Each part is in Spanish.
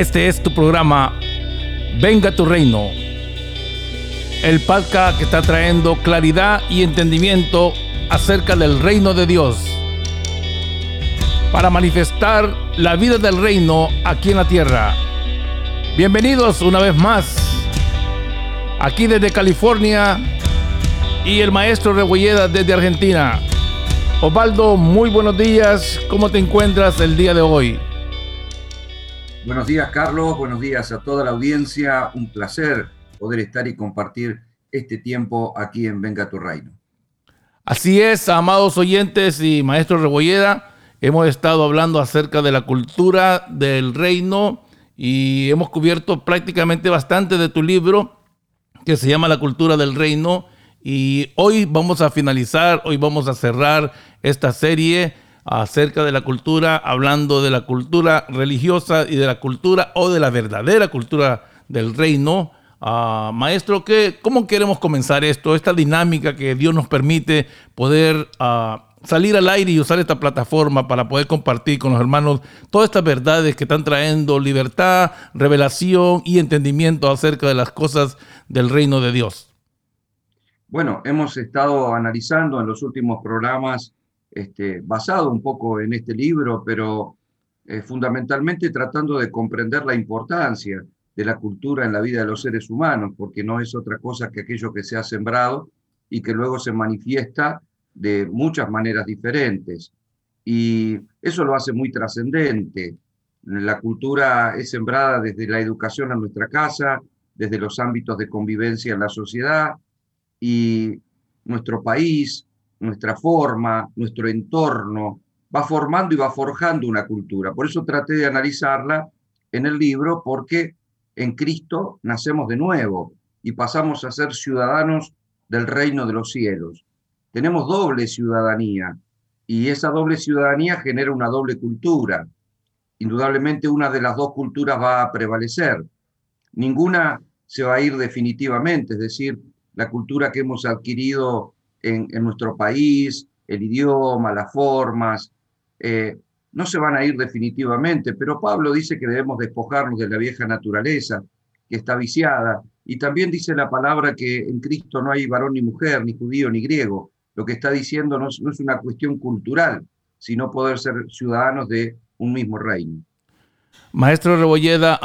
Este es tu programa Venga tu reino. El podcast que está trayendo claridad y entendimiento acerca del reino de Dios. Para manifestar la vida del reino aquí en la tierra. Bienvenidos una vez más. Aquí desde California y el maestro Rebolleda desde Argentina. Osvaldo, muy buenos días. ¿Cómo te encuentras el día de hoy? Buenos días, Carlos. Buenos días a toda la audiencia. Un placer poder estar y compartir este tiempo aquí en Venga tu Reino. Así es, amados oyentes y maestro Rebolleda, hemos estado hablando acerca de la cultura del reino y hemos cubierto prácticamente bastante de tu libro que se llama La cultura del reino y hoy vamos a finalizar, hoy vamos a cerrar esta serie acerca de la cultura, hablando de la cultura religiosa y de la cultura o de la verdadera cultura del reino. Uh, maestro, ¿qué, ¿cómo queremos comenzar esto? Esta dinámica que Dios nos permite poder uh, salir al aire y usar esta plataforma para poder compartir con los hermanos todas estas verdades que están trayendo libertad, revelación y entendimiento acerca de las cosas del reino de Dios. Bueno, hemos estado analizando en los últimos programas este, basado un poco en este libro, pero eh, fundamentalmente tratando de comprender la importancia de la cultura en la vida de los seres humanos, porque no es otra cosa que aquello que se ha sembrado y que luego se manifiesta de muchas maneras diferentes. Y eso lo hace muy trascendente. La cultura es sembrada desde la educación en nuestra casa, desde los ámbitos de convivencia en la sociedad y nuestro país, nuestra forma, nuestro entorno, va formando y va forjando una cultura. Por eso traté de analizarla en el libro, porque en Cristo nacemos de nuevo y pasamos a ser ciudadanos del reino de los cielos. Tenemos doble ciudadanía y esa doble ciudadanía genera una doble cultura. Indudablemente una de las dos culturas va a prevalecer. Ninguna se va a ir definitivamente, es decir, la cultura que hemos adquirido en, nuestro país, el idioma, las formas, eh, no se van a ir definitivamente, pero Pablo dice que debemos despojarnos de la vieja naturaleza que está viciada, y también dice la palabra que en Cristo no hay varón ni mujer, ni judío ni griego. Lo que está diciendo no es, una cuestión cultural, sino poder ser ciudadanos de un mismo reino. Maestro Rebolleda,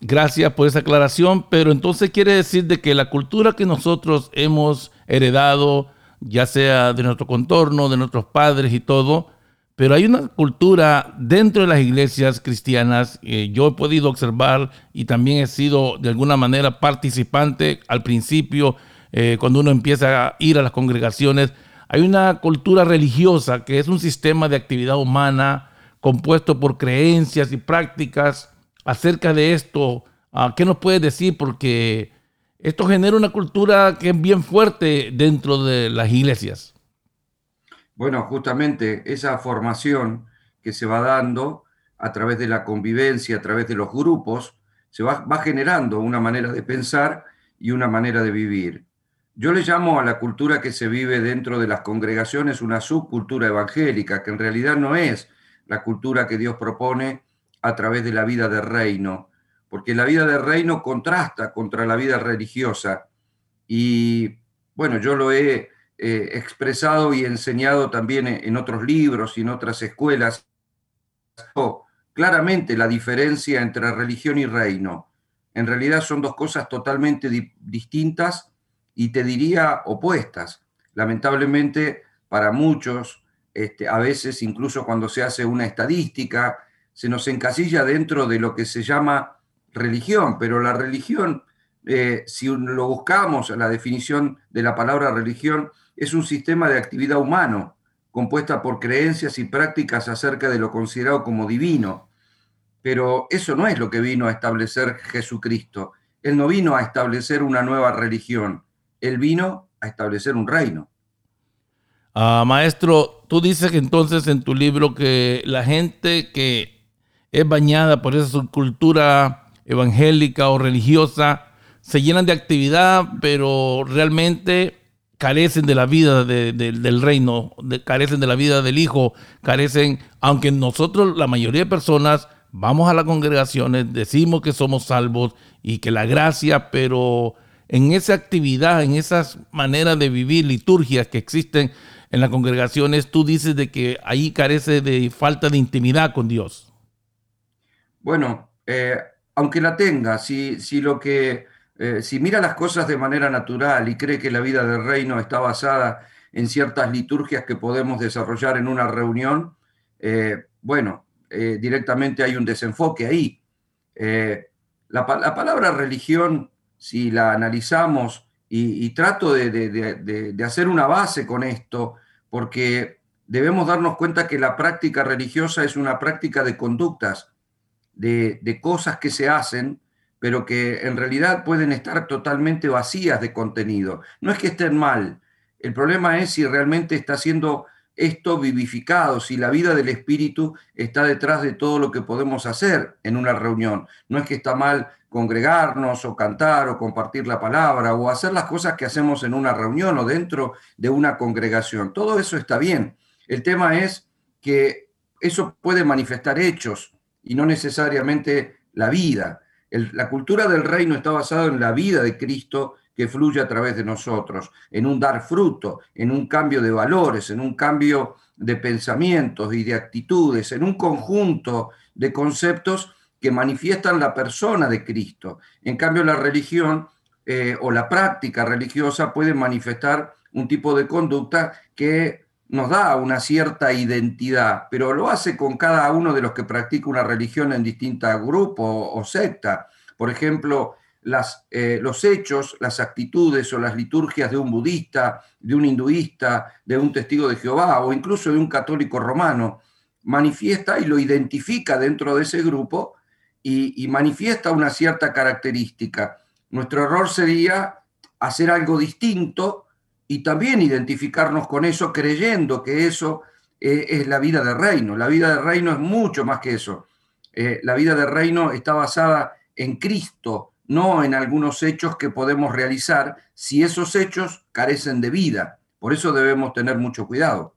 gracias por esa aclaración, pero entonces quiere decir de que la cultura que nosotros hemos heredado, ya sea de nuestro contorno, de nuestros padres y todo, pero hay una cultura dentro de las iglesias cristianas, que yo he podido observar y también he sido de alguna manera participante al principio, eh, cuando uno empieza a ir a las congregaciones, hay una cultura religiosa que es un sistema de actividad humana compuesto por creencias y prácticas acerca de esto. Ah, ¿Qué nos puedes decir? Porque esto genera una cultura que es bien fuerte dentro de las iglesias. Bueno, justamente esa formación que se va dando a través de la convivencia, a través de los grupos, se va, generando una manera de pensar y una manera de vivir. Yo le llamo a la cultura que se vive dentro de las congregaciones una subcultura evangélica, que en realidad no es la cultura que Dios propone a través de la vida de reino, porque la vida de reino contrasta contra la vida religiosa. Y bueno, yo lo he eh, expresado y enseñado también en otros libros y en otras escuelas. claramente la diferencia entre religión y reino. En realidad son dos cosas totalmente distintas y te diría opuestas. Lamentablemente para muchos, este, a veces incluso cuando se hace una estadística, se nos encasilla dentro de lo que se llama religión, pero la religión, eh, si lo buscamos, la definición de la palabra religión, es un sistema de actividad humano compuesta por creencias y prácticas acerca de lo considerado como divino. Pero eso no es lo que vino a establecer Jesucristo. Él no vino a establecer una nueva religión, él vino a establecer un reino. Ah, maestro, tú dices entonces en tu libro que la gente que es bañada por esa subcultura evangélica o religiosa, se llenan de actividad, pero realmente carecen de la vida del reino, carecen de la vida del Hijo, carecen, aunque nosotros, la mayoría de personas, vamos a las congregaciones, decimos que somos salvos y que la gracia, pero en esa actividad, en esas maneras de vivir, liturgias que existen en las congregaciones, tú dices de que ahí carece de falta de intimidad con Dios. Bueno, eh, aunque la tenga, si, si lo que eh, si mira las cosas de manera natural y cree que la vida del reino está basada en ciertas liturgias que podemos desarrollar en una reunión, eh, bueno, directamente hay un desenfoque ahí. La, palabra religión, si la analizamos, y, trato de, hacer una base con esto, porque debemos darnos cuenta que la práctica religiosa es una práctica de conductas, de, cosas que se hacen, pero que en realidad pueden estar totalmente vacías de contenido. No es que estén mal, el problema es si realmente está siendo esto vivificado, si la vida del espíritu está detrás de todo lo que podemos hacer en una reunión. No es que está mal congregarnos o cantar o compartir la palabra o hacer las cosas que hacemos en una reunión o dentro de una congregación. Todo eso está bien. El tema es que eso puede manifestar hechos y no necesariamente la vida. la cultura del reino está basada en la vida de Cristo que fluye a través de nosotros, en un dar fruto, en un cambio de valores, en un cambio de pensamientos y de actitudes, en un conjunto de conceptos que manifiestan la persona de Cristo. En cambio, la religión eh, o la práctica religiosa puede manifestar un tipo de conducta que nos da una cierta identidad, pero lo hace con cada uno de los que practica una religión en distintos grupos o secta. Por ejemplo, las, eh, los hechos, las actitudes o las liturgias de un budista, de un hinduista, de un testigo de Jehová o incluso de un católico romano, manifiesta y lo identifica dentro de ese grupo y, y manifiesta una cierta característica. Nuestro error sería hacer algo distinto y también identificarnos con eso creyendo que eso eh, es la vida de reino. La vida de reino es mucho más que eso. Eh, la vida de reino está basada en Cristo, no en algunos hechos que podemos realizar si esos hechos carecen de vida. Por eso debemos tener mucho cuidado.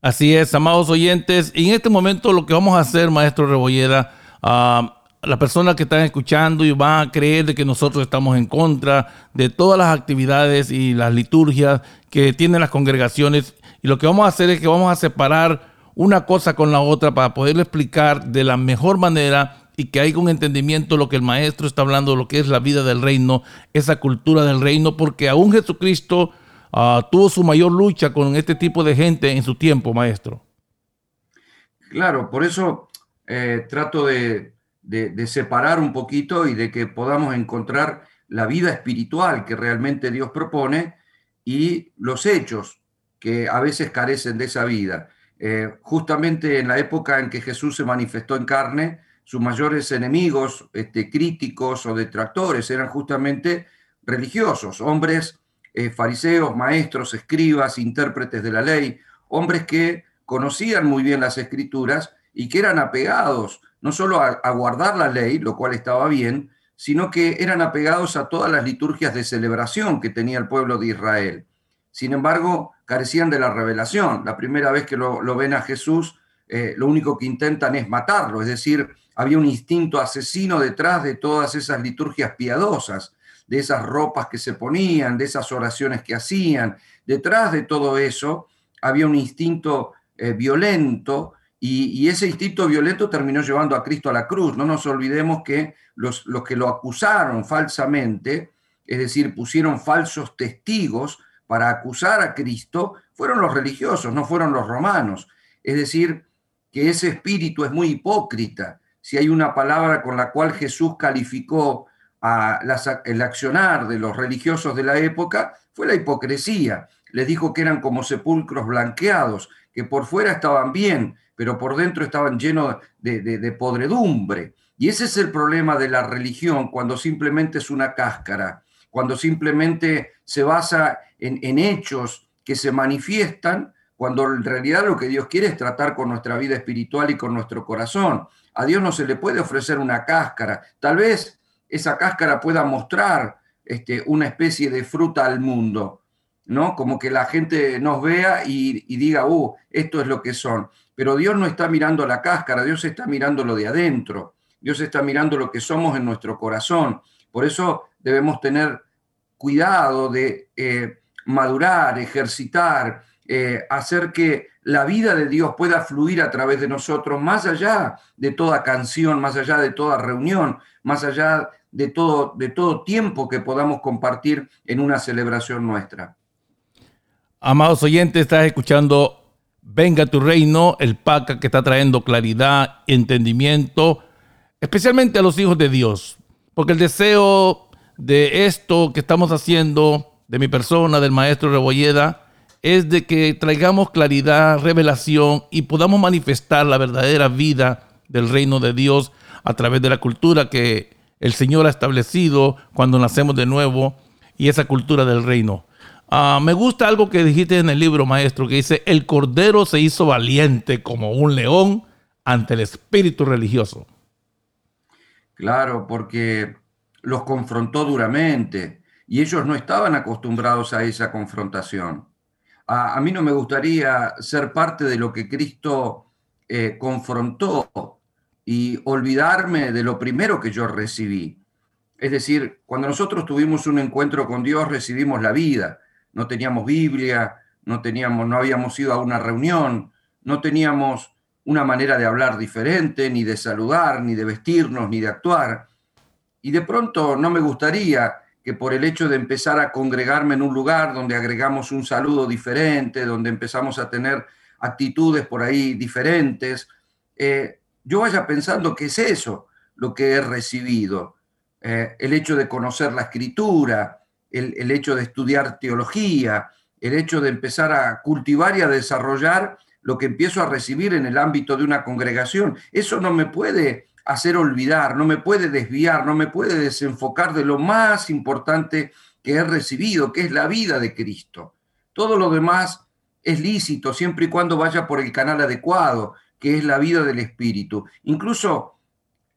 Así es, amados oyentes. Y en este momento lo que vamos a hacer, maestro Rebolleda, uh, las personas que están escuchando y van a creer de que nosotros estamos en contra de todas las actividades y las liturgias que tienen las congregaciones. Y lo que vamos a hacer es que vamos a separar una cosa con la otra para poderle explicar de la mejor manera y que haya un entendimiento lo que el maestro está hablando, lo que es la vida del reino, esa cultura del reino, porque aún Jesucristo ah, tuvo su mayor lucha con este tipo de gente en su tiempo, maestro. Claro, por eso eh, trato de, de, separar un poquito y de que podamos encontrar la vida espiritual que realmente Dios propone y los hechos que a veces carecen de esa vida. Eh, justamente en la época en que Jesús se manifestó en carne, sus mayores enemigos, este, críticos o detractores eran justamente religiosos, hombres eh, fariseos, maestros, escribas, intérpretes de la ley, hombres que conocían muy bien las escrituras y que eran apegados no solo a, guardar la ley, lo cual estaba bien, sino que eran apegados a todas las liturgias de celebración que tenía el pueblo de Israel. Sin embargo, carecían de la revelación. La primera vez que lo, ven a Jesús, eh, lo único que intentan es matarlo, es decir, había un instinto asesino detrás de todas esas liturgias piadosas, de esas ropas que se ponían, de esas oraciones que hacían. Detrás de todo eso había un instinto eh, violento y, ese instinto violento terminó llevando a Cristo a la cruz. No nos olvidemos que los, los que lo acusaron falsamente, es decir, pusieron falsos testigos para acusar a Cristo, fueron los religiosos, no fueron los romanos. Es decir, que ese espíritu es muy hipócrita. Si hay una palabra con la cual Jesús calificó a el accionar de los religiosos de la época, fue la hipocresía. Les dijo que eran como sepulcros blanqueados, que por fuera estaban bien, pero por dentro estaban llenos de, podredumbre. Y ese es el problema de la religión cuando simplemente es una cáscara, cuando simplemente se basa en, en hechos que se manifiestan, cuando en realidad lo que Dios quiere es tratar con nuestra vida espiritual y con nuestro corazón. A Dios no se le puede ofrecer una cáscara. Tal vez esa cáscara pueda mostrar este, una especie de fruta al mundo, ¿no? Como que la gente nos vea y, diga, uh, esto es lo que son. Pero Dios no está mirando la cáscara, Dios está mirando lo de adentro, Dios está mirando lo que somos en nuestro corazón. Por eso debemos tener cuidado de eh, madurar, ejercitar, eh, hacer que la vida de Dios pueda fluir a través de nosotros, más allá de toda canción, más allá de toda reunión, más allá de todo, de todo tiempo que podamos compartir en una celebración nuestra. Amados oyentes, estás escuchando Venga tu reino, el PACA que está trayendo claridad, entendimiento, especialmente a los hijos de Dios. Porque el deseo de esto que estamos haciendo, de mi persona, del maestro Rebolleda, es de que traigamos claridad, revelación y podamos manifestar la verdadera vida del reino de Dios a través de la cultura que el Señor ha establecido cuando nacemos de nuevo y esa cultura del reino. Ah, me gusta algo que dijiste en el libro, maestro, que dice, el cordero se hizo valiente como un león ante el espíritu religioso. Claro, porque los confrontó duramente y ellos no estaban acostumbrados a esa confrontación. A, mí no me gustaría ser parte de lo que Cristo eh, confrontó y olvidarme de lo primero que yo recibí. Es decir, cuando nosotros tuvimos un encuentro con Dios, recibimos la vida no teníamos Biblia, no, teníamos, no habíamos ido a una reunión, no teníamos una manera de hablar diferente, ni de saludar, ni de vestirnos, ni de actuar. Y de pronto no me gustaría que por el hecho de empezar a congregarme en un lugar donde agregamos un saludo diferente, donde empezamos a tener actitudes por ahí diferentes, eh, yo vaya pensando que es eso lo que he recibido. Eh, el hecho de conocer la escritura, el, hecho de estudiar teología, el hecho de empezar a cultivar y a desarrollar lo que empiezo a recibir en el ámbito de una congregación. Eso no me puede hacer olvidar, no me puede desviar, no me puede desenfocar de lo más importante que he recibido, que es la vida de Cristo. Todo lo demás es lícito siempre y cuando vaya por el canal adecuado, que es la vida del Espíritu. Incluso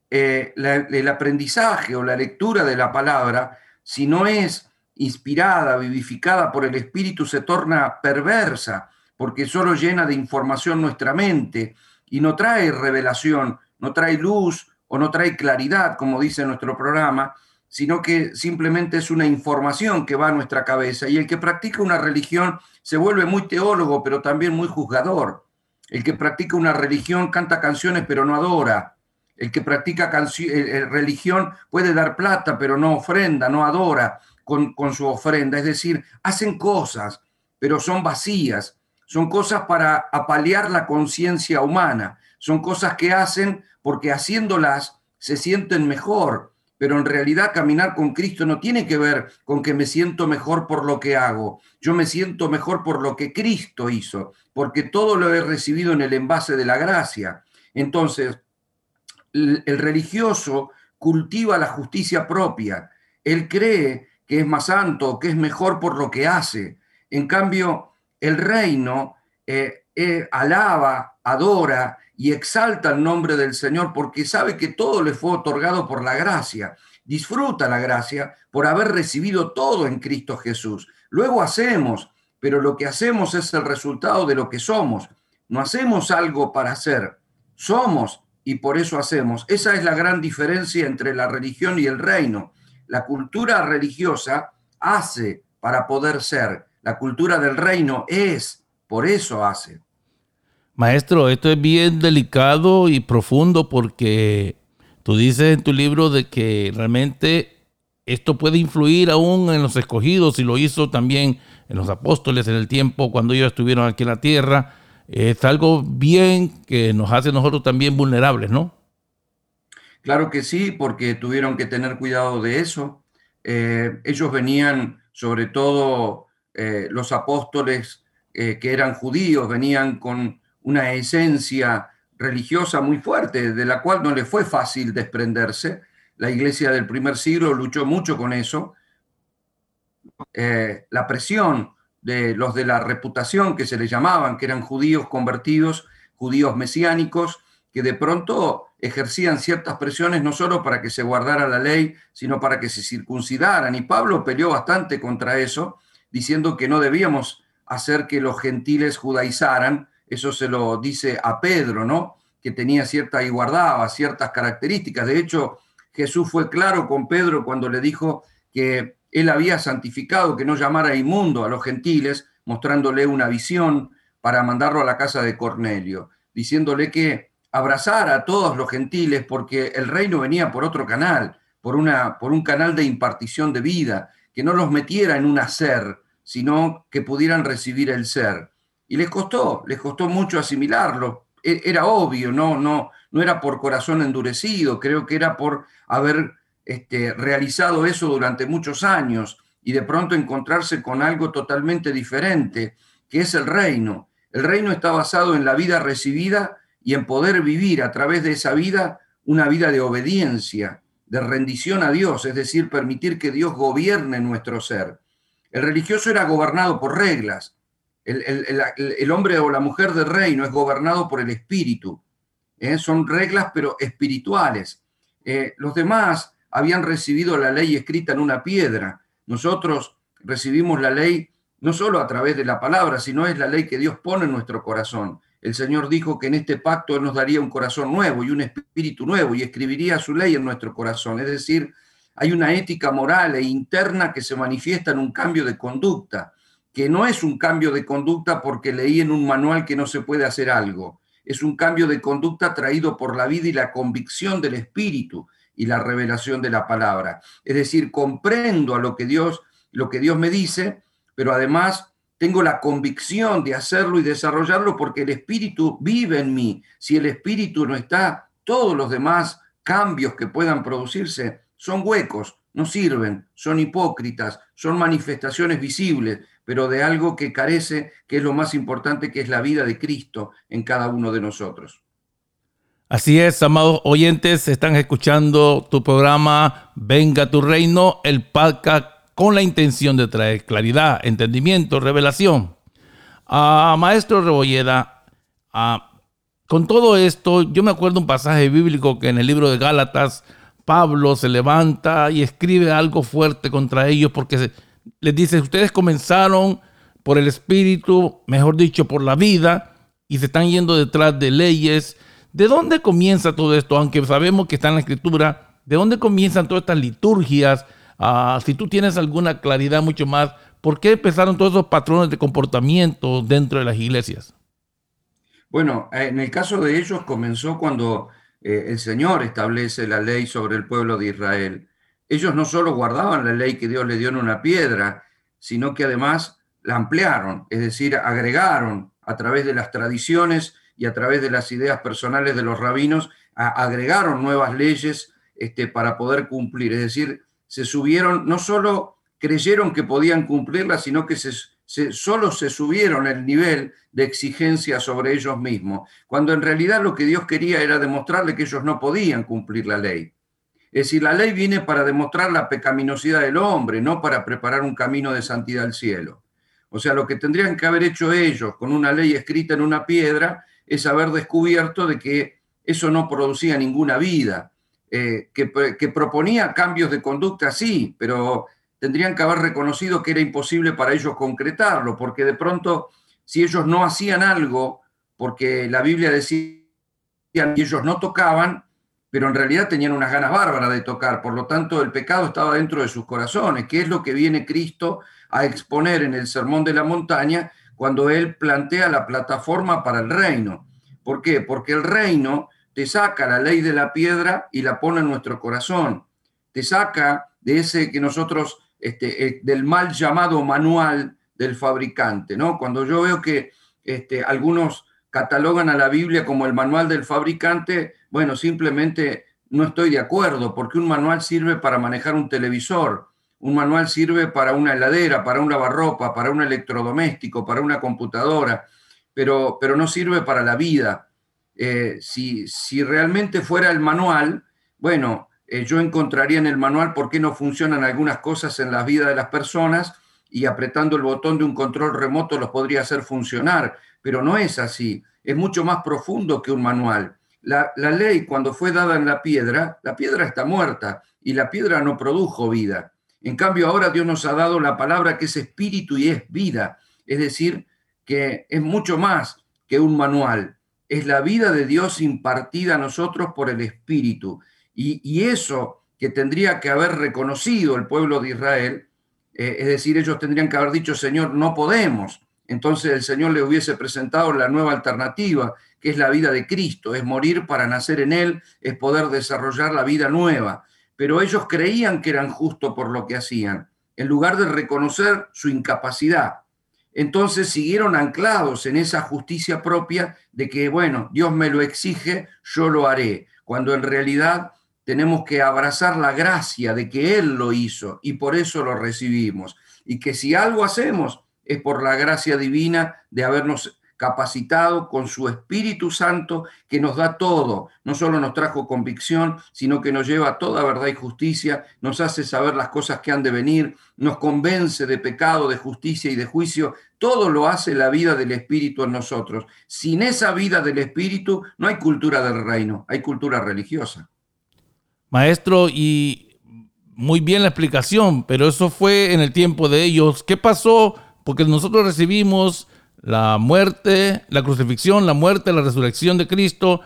eh, el aprendizaje o la lectura de la palabra, si no es inspirada, vivificada por el Espíritu, se torna perversa, porque solo llena de información nuestra mente y no trae revelación, no trae luz o no trae claridad, como dice nuestro programa, sino que simplemente es una información que va a nuestra cabeza. Y el que practica una religión se vuelve muy teólogo, pero también muy juzgador. El que practica una religión canta canciones, pero no adora. El que practica eh, eh, religión puede dar plata, pero no ofrenda, no adora con, su ofrenda. Es decir, hacen cosas, pero son vacías. Son cosas para apalear la conciencia humana. Son cosas que hacen porque haciéndolas se sienten mejor. Pero en realidad caminar con Cristo no tiene que ver con que me siento mejor por lo que hago. Yo me siento mejor por lo que Cristo hizo, porque todo lo he recibido en el envase de la gracia. Entonces, el religioso cultiva la justicia propia. Él cree que es más santo, que es mejor por lo que hace. En cambio, el reino eh, eh, alaba, adora y exalta el nombre del Señor porque sabe que todo le fue otorgado por la gracia. Disfruta la gracia por haber recibido todo en Cristo Jesús. Luego hacemos, pero lo que hacemos es el resultado de lo que somos. No hacemos algo para hacer, somos y por eso hacemos. Esa es la gran diferencia entre la religión y el reino. La cultura religiosa hace para poder ser. La cultura del reino es, por eso hace. Maestro, esto es bien delicado y profundo porque tú dices en tu libro de que realmente esto puede influir aún en los escogidos y lo hizo también en los apóstoles en el tiempo cuando ellos estuvieron aquí en la tierra. Es algo bien que nos hace nosotros también vulnerables, ¿no? Claro que sí, porque tuvieron que tener cuidado de eso. Eh, ellos venían, sobre todo eh, los apóstoles eh, que eran judíos, venían con una esencia religiosa muy fuerte, de la cual no le fue fácil desprenderse. La iglesia del primer siglo luchó mucho con eso. la presión de los de la reputación que se les llamaban, que eran judíos convertidos, judíos mesiánicos, que de pronto ejercían ciertas presiones no solo para que se guardara la ley, sino para que se circuncidaran. Y Pablo peleó bastante contra eso, diciendo que no debíamos hacer que los gentiles judaizaran, eso se lo dice a Pedro, ¿no? Que tenía cierta y guardaba ciertas características. De hecho, Jesús fue claro con Pedro cuando le dijo que él había santificado, que no llamara inmundo a los gentiles, mostrándole una visión para mandarlo a la casa de Cornelio, diciéndole que abrazara a todos los gentiles porque el reino venía por otro canal, por, una, por un canal de impartición de vida, que no los metiera en un hacer, sino que pudieran recibir el ser. Y les costó, les costó mucho asimilarlo. E, era obvio, no, no, no era por corazón endurecido, creo que era por haber este, realizado eso durante muchos años y de pronto encontrarse con algo totalmente diferente, que es el reino. El reino está basado en la vida recibida y en poder vivir a través de esa vida una vida de obediencia, de rendición a Dios, es decir, permitir que Dios gobierne nuestro ser. El religioso era gobernado por reglas. El, hombre o la mujer del reino es gobernado por el espíritu. ¿eh? Son reglas, pero espirituales. Eh, los demás habían recibido la ley escrita en una piedra. Nosotros recibimos la ley no solo a través de la palabra, sino es la ley que Dios pone en nuestro corazón. El Señor dijo que en este pacto Él nos daría un corazón nuevo y un espíritu nuevo y escribiría su ley en nuestro corazón. Es decir, hay una ética moral e interna que se manifiesta en un cambio de conducta, que no es un cambio de conducta porque leí en un manual que no se puede hacer algo, es un cambio de conducta traído por la vida y la convicción del Espíritu y la revelación de la palabra. Es decir, comprendo a lo que Dios, lo que Dios me dice, pero además tengo la convicción de hacerlo y desarrollarlo porque el Espíritu vive en mí. Si el Espíritu no está, todos los demás cambios que puedan producirse son huecos, no sirven, son hipócritas, son manifestaciones visibles, pero de algo que carece, que es lo más importante, que es la vida de Cristo en cada uno de nosotros. Así es, amados oyentes, están escuchando tu programa Venga tu Reino, el podcast con la intención de traer claridad, entendimiento, revelación. Maestro Rebolleda, con todo esto, yo me acuerdo un pasaje bíblico que en el libro de Gálatas, Pablo se levanta y escribe algo fuerte contra ellos porque les dice, ustedes comenzaron por el Espíritu, mejor dicho, por la vida, y se están yendo detrás de leyes. ¿De dónde comienza todo esto? Aunque sabemos que está en la Escritura, ¿de dónde comienzan todas estas liturgias? Ah, si tú tienes alguna claridad mucho más, ¿por qué empezaron todos esos patrones de comportamiento dentro de las iglesias? Bueno, en el caso de ellos comenzó cuando eh, el Señor establece la ley sobre el pueblo de Israel. Ellos no solo guardaban la ley que Dios le dio en una piedra, sino que además la ampliaron, es decir, agregaron a través de las tradiciones y a través de las ideas personales de los rabinos, agregaron nuevas leyes este, para poder cumplir. Es decir, se subieron, no solo creyeron que podían cumplirlas, sino que se, solo se subieron el nivel de exigencia sobre ellos mismos, cuando en realidad lo que Dios quería era demostrarle que ellos no podían cumplir la ley. Es decir, la ley viene para demostrar la pecaminosidad del hombre, no para preparar un camino de santidad al cielo. O sea, lo que tendrían que haber hecho ellos con una ley escrita en una piedra es haber descubierto de que eso no producía ninguna vida, eh, que, que proponía cambios de conducta, sí, pero tendrían que haber reconocido que era imposible para ellos concretarlo, porque de pronto, si ellos no hacían algo, porque la Biblia decía que ellos no tocaban, pero en realidad tenían unas ganas bárbaras de tocar, por lo tanto el pecado estaba dentro de sus corazones, que es lo que viene Cristo a exponer en el Sermón de la Montaña cuando Él plantea la plataforma para el reino. ¿Por qué? Porque el reino te saca la ley de la piedra y la pone en nuestro corazón, te saca de ese que nosotros este, eh, del mal llamado manual del fabricante, ¿no? Cuando yo veo que este, algunos catalogan a la Biblia como el manual del fabricante, bueno, simplemente no estoy de acuerdo, porque un manual sirve para manejar un televisor, un manual sirve para una heladera, para un lavarropa, para un electrodoméstico, para una computadora, pero, pero no sirve para la vida. Eh, si, realmente fuera el manual, bueno, eh, yo encontraría en el manual por qué no funcionan algunas cosas en la vida de las personas y apretando el botón de un control remoto los podría hacer funcionar, pero no es así, es mucho más profundo que un manual. La ley cuando fue dada en la piedra, la piedra está muerta y la piedra no produjo vida. En cambio, ahora Dios nos ha dado la palabra que es espíritu y es vida. Es decir, que es mucho más que un manual. Es la vida de Dios impartida a nosotros por el Espíritu. Y, eso que tendría que haber reconocido el pueblo de Israel, eh, es decir, ellos tendrían que haber dicho, Señor, no podemos. Entonces el Señor le hubiese presentado la nueva alternativa, que es la vida de Cristo, es morir para nacer en Él, es poder desarrollar la vida nueva. Pero ellos creían que eran justos por lo que hacían, en lugar de reconocer su incapacidad. Entonces siguieron anclados en esa justicia propia de que, bueno, Dios me lo exige, yo lo haré, cuando en realidad tenemos que abrazar la gracia de que Él lo hizo y por eso lo recibimos. Y que si algo hacemos es por la gracia divina de habernos capacitado con su Espíritu Santo que nos da todo. No solo nos trajo convicción, sino que nos lleva a toda verdad y justicia, nos hace saber las cosas que han de venir, nos convence de pecado, de justicia y de juicio. Todo lo hace la vida del Espíritu en nosotros. Sin esa vida del Espíritu no hay cultura del reino, hay cultura religiosa. Maestro, y muy bien la explicación, pero eso fue en el tiempo de ellos. ¿Qué pasó? Porque nosotros recibimos la muerte, la crucifixión, la muerte, la resurrección de Cristo,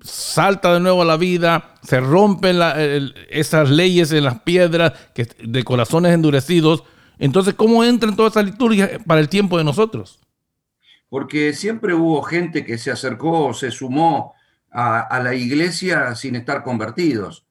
salta de nuevo a la vida, se rompen esas leyes en las piedras que, de corazones endurecidos. Entonces, ¿cómo entra en toda esa liturgia para el tiempo de nosotros? Porque siempre hubo gente que se acercó o se sumó a, la iglesia sin estar convertidos.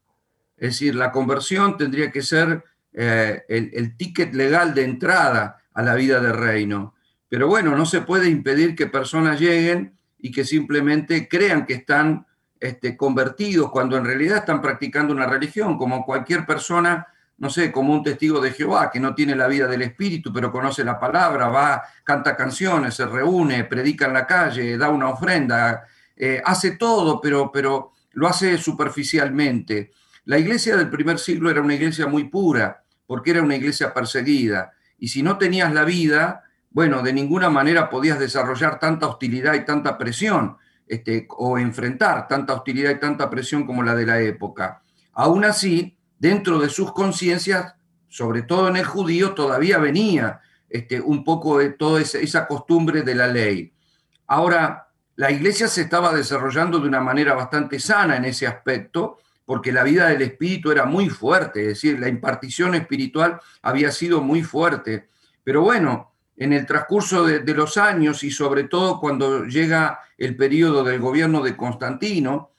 Es decir, la conversión tendría que ser eh, el, el ticket legal de entrada a la vida del reino. Pero bueno, no se puede impedir que personas lleguen y que simplemente crean que están este, convertidos cuando en realidad están practicando una religión, como cualquier persona, no sé, como un testigo de Jehová que no tiene la vida del Espíritu, pero conoce la palabra, va, canta canciones, se reúne, predica en la calle, da una ofrenda, eh, hace todo, pero, pero lo hace superficialmente. La iglesia del primer siglo era una iglesia muy pura, porque era una iglesia perseguida. Y si no tenías la vida, bueno, de ninguna manera podías desarrollar tanta hostilidad y tanta presión, este, o enfrentar tanta hostilidad y tanta presión como la de la época. Aún así, dentro de sus conciencias, sobre todo en el judío, todavía venía este, un poco de toda esa, costumbre de la ley. Ahora, la iglesia se estaba desarrollando de una manera bastante sana en ese aspecto, porque la vida del espíritu era muy fuerte, es decir, la impartición espiritual había sido muy fuerte. Pero bueno, en el transcurso de, los años y sobre todo cuando llega el periodo del gobierno de Constantino,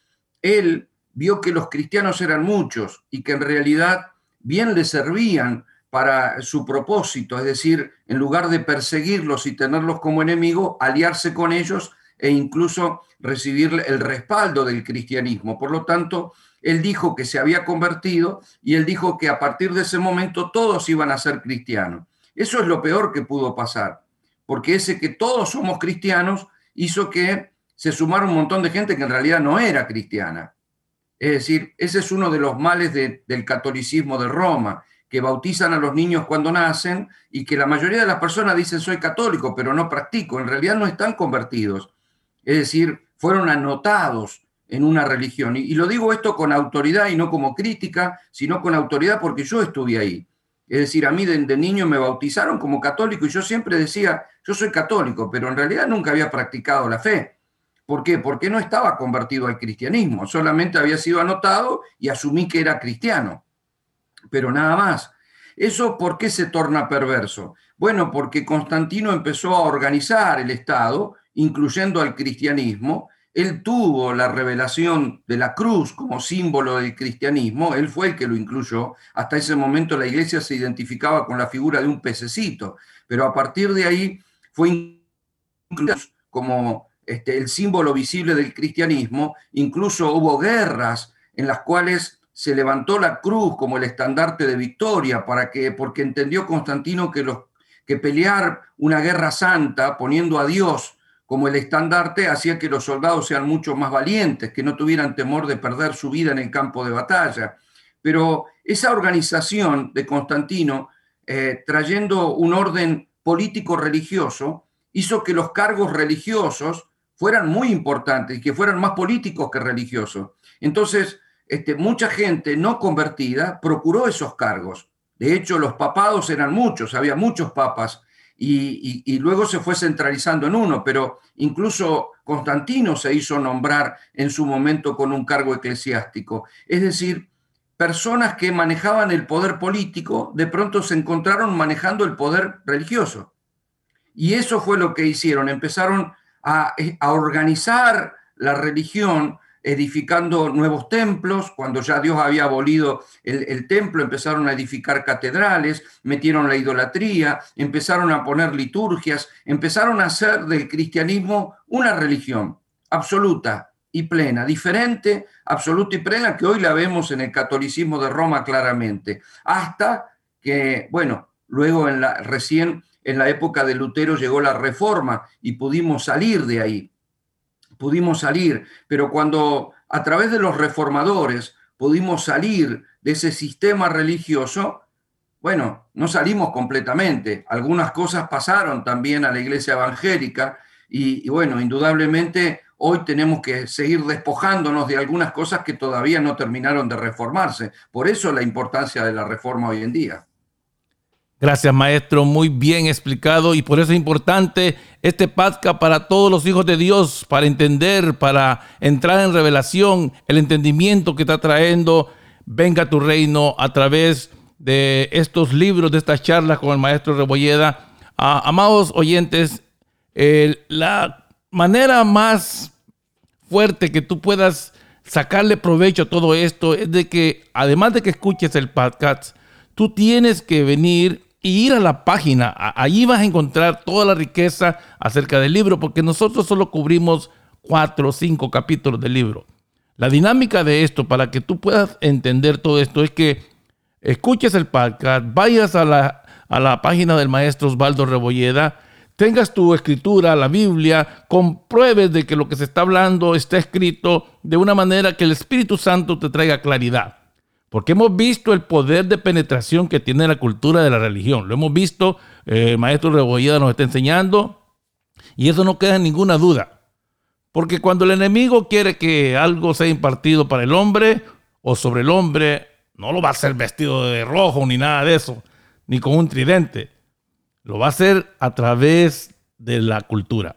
él vio que los cristianos eran muchos y que en realidad bien le servían para su propósito, es decir, en lugar de perseguirlos y tenerlos como enemigo, aliarse con ellos e incluso recibir el respaldo del cristianismo. Por lo tanto, él dijo que se había convertido y él dijo que a partir de ese momento todos iban a ser cristianos. Eso es lo peor que pudo pasar, porque ese que todos somos cristianos hizo que se sumara un montón de gente que en realidad no era cristiana. Es decir, ese es uno de los males del catolicismo de Roma, que bautizan a los niños cuando nacen y que la mayoría de las personas dicen soy católico, pero no practico. En realidad no están convertidos. Es decir, fueron anotados en una religión. Y, y lo digo esto con autoridad y no como crítica, sino con autoridad porque yo estuve ahí. Es decir, a mí de, niño me bautizaron como católico y yo siempre decía, yo soy católico, pero en realidad nunca había practicado la fe. ¿Por qué? Porque no estaba convertido al cristianismo, solamente había sido anotado y asumí que era cristiano. Pero nada más. ¿Eso por qué se torna perverso? Bueno, porque Constantino empezó a organizar el Estado, incluyendo al cristianismo, él tuvo la revelación de la cruz como símbolo del cristianismo, él fue el que lo incluyó. Hasta ese momento la iglesia se identificaba con la figura de un pececito, pero a partir de ahí fue incluido como este, el símbolo visible del cristianismo. Incluso hubo guerras en las cuales se levantó la cruz como el estandarte de victoria, para que, porque entendió Constantino que, que pelear una guerra santa poniendo a Dios como el estandarte hacía que los soldados sean mucho más valientes, que no tuvieran temor de perder su vida en el campo de batalla. Pero esa organización de Constantino, eh, trayendo un orden político-religioso, hizo que los cargos religiosos fueran muy importantes y que fueran más políticos que religiosos. Entonces, este, mucha gente no convertida procuró esos cargos. De hecho, los papados eran muchos, había muchos papas, y, luego se fue centralizando en uno, pero incluso Constantino se hizo nombrar en su momento con un cargo eclesiástico. Es decir, personas que manejaban el poder político de pronto se encontraron manejando el poder religioso. Y eso fue lo que hicieron, empezaron a, a organizar la religión edificando nuevos templos, cuando ya Dios había abolido el, templo, empezaron a edificar catedrales, metieron la idolatría, empezaron a poner liturgias, empezaron a hacer del cristianismo una religión absoluta y plena, diferente, absoluta y plena, que hoy la vemos en el catolicismo de Roma claramente, hasta que, bueno, luego en recién en la época de Lutero llegó la reforma y pudimos salir de ahí pudimos salir, pero cuando a través de los reformadores pudimos salir de ese sistema religioso, bueno, no salimos completamente. Algunas cosas pasaron también a la iglesia evangélica y, bueno, indudablemente hoy tenemos que seguir despojándonos de algunas cosas que todavía no terminaron de reformarse. Por eso la importancia de la reforma hoy en día. Gracias, maestro. Muy bien explicado. Y por eso es importante este podcast para todos los hijos de Dios, para entender, para entrar en revelación, el entendimiento que está trayendo Venga tu reino a través de estos libros, de estas charlas con el maestro Rebolleda. Ah, amados oyentes, la manera más fuerte que tú puedas sacarle provecho a todo esto es de que, además de que escuches el podcast, tú tienes que venir y ir a la página. Allí vas a encontrar toda la riqueza acerca del libro, porque nosotros solo cubrimos cuatro o cinco capítulos del libro. La dinámica de esto, para que tú puedas entender todo esto, es que escuches el podcast, vayas a la, a la página del maestro Osvaldo Rebolleda, tengas tu escritura, la Biblia, compruebes de que lo que se está hablando está escrito de una manera que el Espíritu Santo te traiga claridad. Porque hemos visto el poder de penetración que tiene la cultura de la religión. Lo hemos visto, eh, el maestro Rebolleda nos está enseñando, y eso no queda en ninguna duda. Porque cuando el enemigo quiere que algo sea impartido para el hombre o sobre el hombre, no lo va a hacer vestido de rojo ni nada de eso, ni con un tridente. Lo va a hacer a través de la cultura.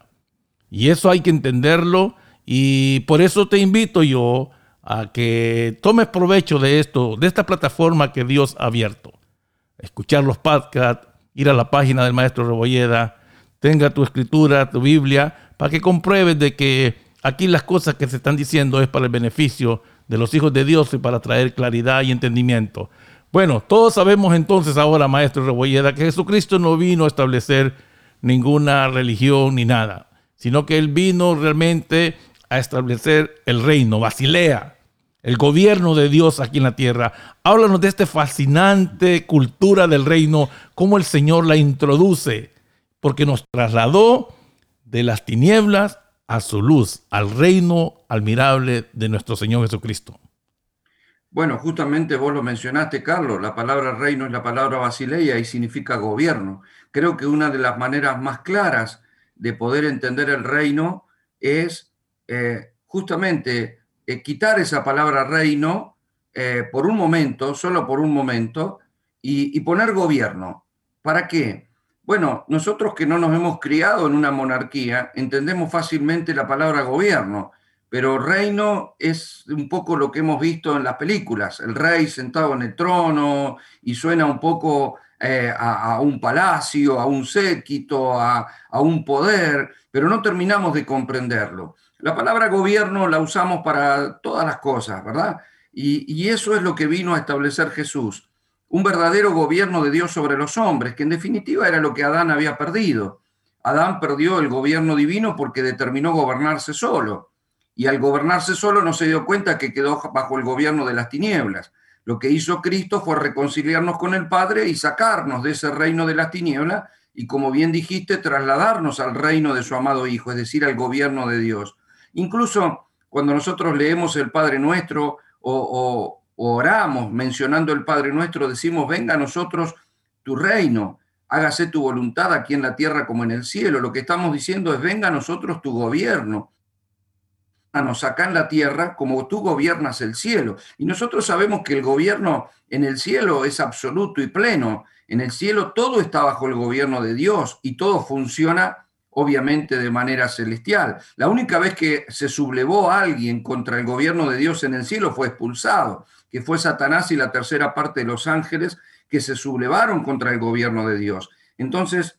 Y eso hay que entenderlo. Y por eso te invito yo a que tomes provecho de esto, de esta plataforma que Dios ha abierto. Escuchar los podcasts, ir a la página del maestro Rebolleda, tenga tu escritura, tu Biblia, para que compruebes de que aquí las cosas que se están diciendo es para el beneficio de los hijos de Dios y para traer claridad y entendimiento. Bueno, todos sabemos entonces ahora, maestro Rebolleda, que Jesucristo no vino a establecer ninguna religión ni nada, sino que Él vino realmente a establecer el reino, Basilea, el gobierno de Dios aquí en la tierra. Háblanos de esta fascinante cultura del reino, cómo el Señor la introduce, porque nos trasladó de las tinieblas a su luz, al reino admirable de nuestro Señor Jesucristo. Bueno, justamente vos lo mencionaste, Carlos, la palabra reino es la palabra basileia y significa gobierno. Creo que una de las maneras más claras de poder entender el reino es eh, justamente eh, quitar esa palabra reino eh, por un momento, solo por un momento, y, poner gobierno. ¿Para qué? Bueno, nosotros que no nos hemos criado en una monarquía, entendemos fácilmente la palabra gobierno, pero reino es un poco lo que hemos visto en las películas, el rey sentado en el trono y suena un poco eh, a, un palacio, a un séquito, a, a un poder, pero no terminamos de comprenderlo. La palabra gobierno la usamos para todas las cosas, ¿verdad? Y, eso es lo que vino a establecer Jesús, un verdadero gobierno de Dios sobre los hombres, que en definitiva era lo que Adán había perdido. Adán perdió el gobierno divino porque determinó gobernarse solo, y al gobernarse solo no se dio cuenta que quedó bajo el gobierno de las tinieblas. Lo que hizo Cristo fue reconciliarnos con el Padre y sacarnos de ese reino de las tinieblas y, como bien dijiste, trasladarnos al reino de su amado Hijo, es decir, al gobierno de Dios. Incluso cuando nosotros leemos el Padre Nuestro o, oramos mencionando el Padre Nuestro, decimos, venga a nosotros tu reino, hágase tu voluntad aquí en la tierra como en el cielo. Lo que estamos diciendo es, venga a nosotros tu gobierno. acá en la tierra como tú gobiernas el cielo. Y nosotros sabemos que el gobierno en el cielo es absoluto y pleno. En el cielo todo está bajo el gobierno de Dios y todo funciona obviamente de manera celestial. La única vez que se sublevó alguien contra el gobierno de Dios en el cielo fue expulsado, que fue Satanás y la tercera parte de los ángeles que se sublevaron contra el gobierno de Dios. Entonces,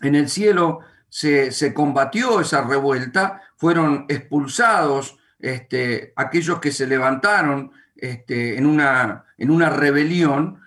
en el cielo se, combatió esa revuelta, fueron expulsados este, aquellos que se levantaron este, en, una, en una rebelión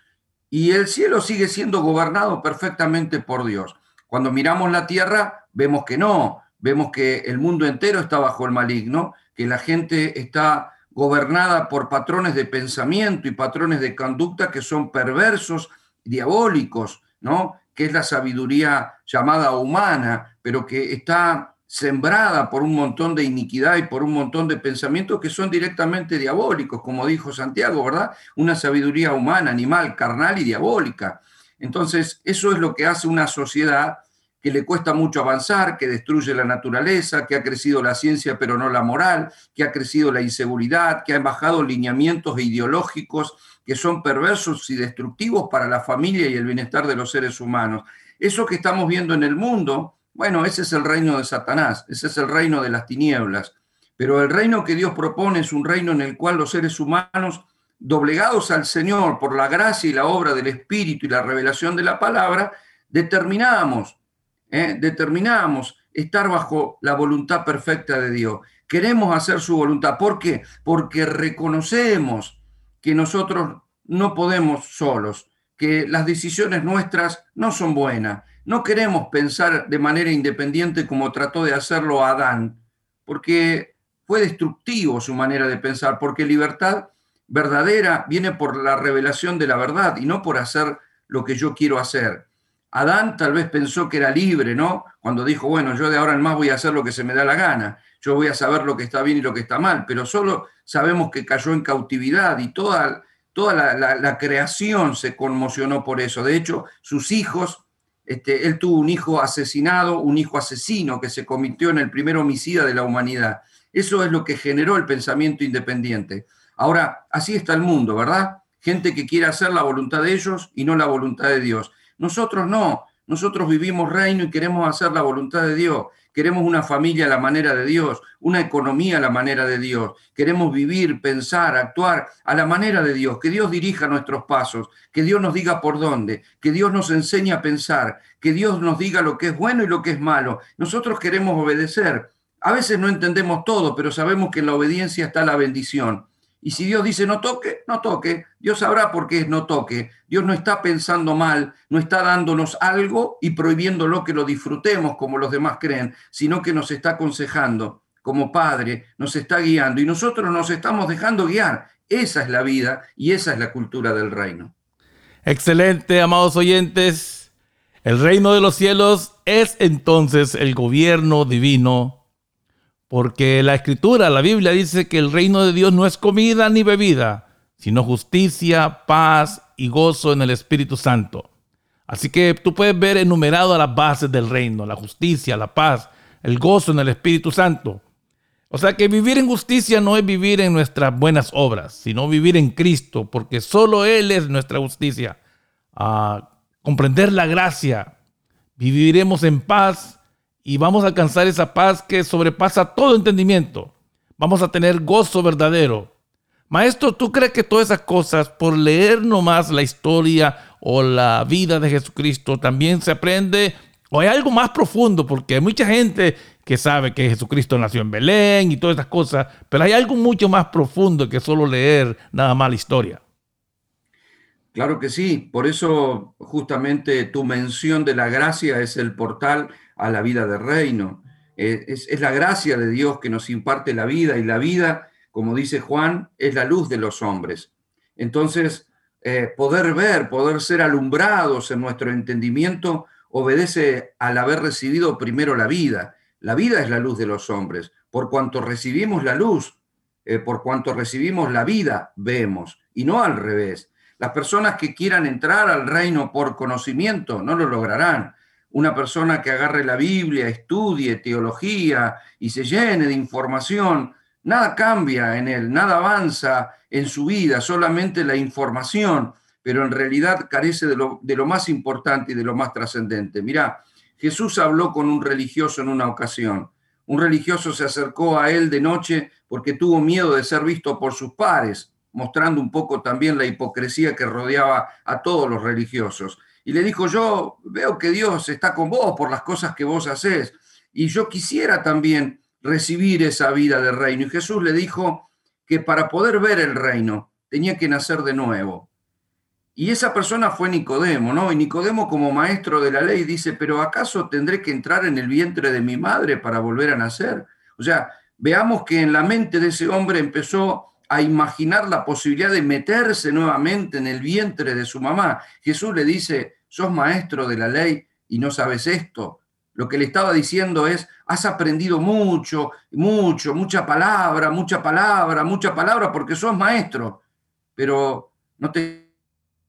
y el cielo sigue siendo gobernado perfectamente por Dios. Cuando miramos la tierra, vemos que no, vemos que el mundo entero está bajo el maligno, que la gente está gobernada por patrones de pensamiento y patrones de conducta que son perversos, diabólicos, ¿no? Que es la sabiduría llamada humana, pero que está sembrada por un montón de iniquidad y por un montón de pensamientos que son directamente diabólicos, como dijo Santiago, ¿verdad? Una sabiduría humana, animal, carnal y diabólica. Entonces, eso es lo que hace una sociedad que le cuesta mucho avanzar, que destruye la naturaleza, que ha crecido la ciencia pero no la moral, que ha crecido la inseguridad, que ha bajado lineamientos ideológicos que son perversos y destructivos para la familia y el bienestar de los seres humanos. Eso que estamos viendo en el mundo bueno, ese es el reino de Satanás, ese es el reino de las tinieblas. Pero el reino que Dios propone es un reino en el cual los seres humanos, doblegados al Señor por la gracia y la obra del Espíritu y la revelación de la palabra, determinamos, ¿eh? determinamos estar bajo la voluntad perfecta de Dios. Queremos hacer su voluntad. ¿Por qué? Porque reconocemos que nosotros no podemos solos, que las decisiones nuestras no son buenas, no queremos pensar de manera independiente como trató de hacerlo Adán, porque fue destructivo su manera de pensar, porque libertad verdadera viene por la revelación de la verdad y no por hacer lo que yo quiero hacer. Adán tal vez pensó que era libre, ¿no? Cuando dijo, bueno, yo de ahora en más voy a hacer lo que se me da la gana, yo voy a saber lo que está bien y lo que está mal, pero solo sabemos que cayó en cautividad y toda, toda la, creación se conmocionó por eso. De hecho, sus hijos este, él tuvo un hijo asesinado, un hijo asesino que se convirtió en el primer homicida de la humanidad. Eso es lo que generó el pensamiento independiente. Ahora, así está el mundo, ¿verdad? Gente que quiere hacer la voluntad de ellos y no la voluntad de Dios. Nosotros no, nosotros vivimos reino y queremos hacer la voluntad de Dios. Queremos una familia a la manera de Dios, una economía a la manera de Dios. Queremos vivir, pensar, actuar a la manera de Dios. Que Dios dirija nuestros pasos, que Dios nos diga por dónde, que Dios nos enseñe a pensar, que Dios nos diga lo que es bueno y lo que es malo. Nosotros queremos obedecer. A veces no entendemos todo, pero sabemos que en la obediencia está la bendición. Y si Dios dice no toque, no toque. Dios sabrá por qué no toque. Dios no está pensando mal, no está dándonos algo y prohibiéndolo que lo disfrutemos como los demás creen, sino que nos está aconsejando como Padre, nos está guiando y nosotros nos estamos dejando guiar. Esa es la vida y esa es la cultura del reino. Excelente, amados oyentes. El reino de los cielos es entonces el gobierno divino porque la escritura, la Biblia dice que el reino de Dios no es comida ni bebida, sino justicia, paz y gozo en el Espíritu Santo. Así que tú puedes ver enumerado las bases del reino, la justicia, la paz, el gozo en el Espíritu Santo. O sea que vivir en justicia no es vivir en nuestras buenas obras, sino vivir en Cristo, porque solo Él es nuestra justicia. A comprender la gracia, viviremos en paz y vamos a alcanzar esa paz que sobrepasa todo entendimiento. Vamos a tener gozo verdadero. Maestro, ¿tú crees que todas esas cosas, por leer nomás la historia o la vida de Jesucristo, también se aprende? ¿O hay algo más profundo? Porque hay mucha gente que sabe que Jesucristo nació en Belén y todas esas cosas, pero hay algo mucho más profundo que solo leer nada más la historia. Claro que sí, por eso justamente tu mención de la gracia es el portal a la vida del reino. Eh, es, la gracia de Dios que nos imparte la vida y la vida, como dice Juan, es la luz de los hombres. Entonces, eh, poder ver, poder ser alumbrados en nuestro entendimiento, obedece al haber recibido primero la vida. La vida es la luz de los hombres. Por cuanto recibimos la luz, eh, por cuanto recibimos la vida, vemos, y no al revés. Las personas que quieran entrar al reino por conocimiento no lo lograrán una persona que agarre la Biblia, estudie teología y se llene de información, nada cambia en él, nada avanza en su vida, solamente la información, pero en realidad carece de lo, más importante y de lo más trascendente. Mirá, Jesús habló con un religioso en una ocasión. Un religioso se acercó a él de noche porque tuvo miedo de ser visto por sus pares, mostrando un poco también la hipocresía que rodeaba a todos los religiosos. Y le dijo, yo veo que Dios está con vos por las cosas que vos haces, y yo quisiera también recibir esa vida de reino. Y Jesús le dijo que para poder ver el reino tenía que nacer de nuevo. Y esa persona fue Nicodemo, ¿no? Y Nicodemo como maestro de la ley dice, pero ¿acaso tendré que entrar en el vientre de mi madre para volver a nacer? O sea, veamos que en la mente de ese hombre empezó a imaginar la posibilidad de meterse nuevamente en el vientre de su mamá. Jesús le dice, sos maestro de la ley y no sabes esto. Lo que le estaba diciendo es, has aprendido mucho, mucho, mucha palabra, mucha palabra, mucha palabra, porque sos maestro, pero no te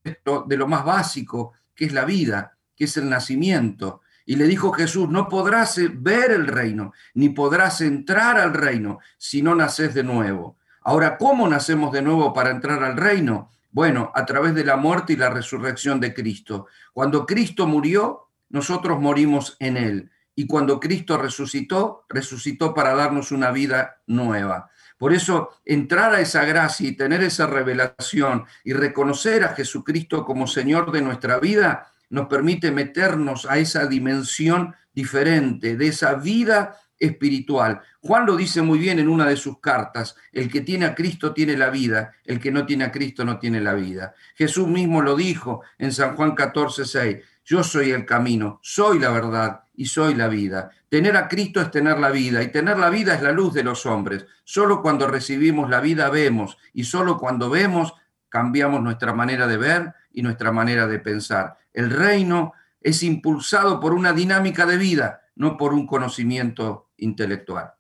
de lo más básico, que es la vida, que es el nacimiento. Y le dijo Jesús, no podrás ver el reino, ni podrás entrar al reino si no naces de nuevo. Ahora, ¿cómo nacemos de nuevo para entrar al reino? Bueno, a través de la muerte y la resurrección de Cristo. Cuando Cristo murió, nosotros morimos en Él. Y cuando Cristo resucitó, resucitó para darnos una vida nueva. Por eso, entrar a esa gracia y tener esa revelación y reconocer a Jesucristo como Señor de nuestra vida, nos permite meternos a esa dimensión diferente, de esa vida espiritual. Juan lo dice muy bien en una de sus cartas, el que tiene a Cristo tiene la vida, el que no tiene a Cristo no tiene la vida. Jesús mismo lo dijo en San Juan 14, 6, yo soy el camino, soy la verdad y soy la vida. Tener a Cristo es tener la vida y tener la vida es la luz de los hombres. Solo cuando recibimos la vida vemos y solo cuando vemos cambiamos nuestra manera de ver y nuestra manera de pensar. El reino es impulsado por una dinámica de vida, no por un conocimiento intelectual.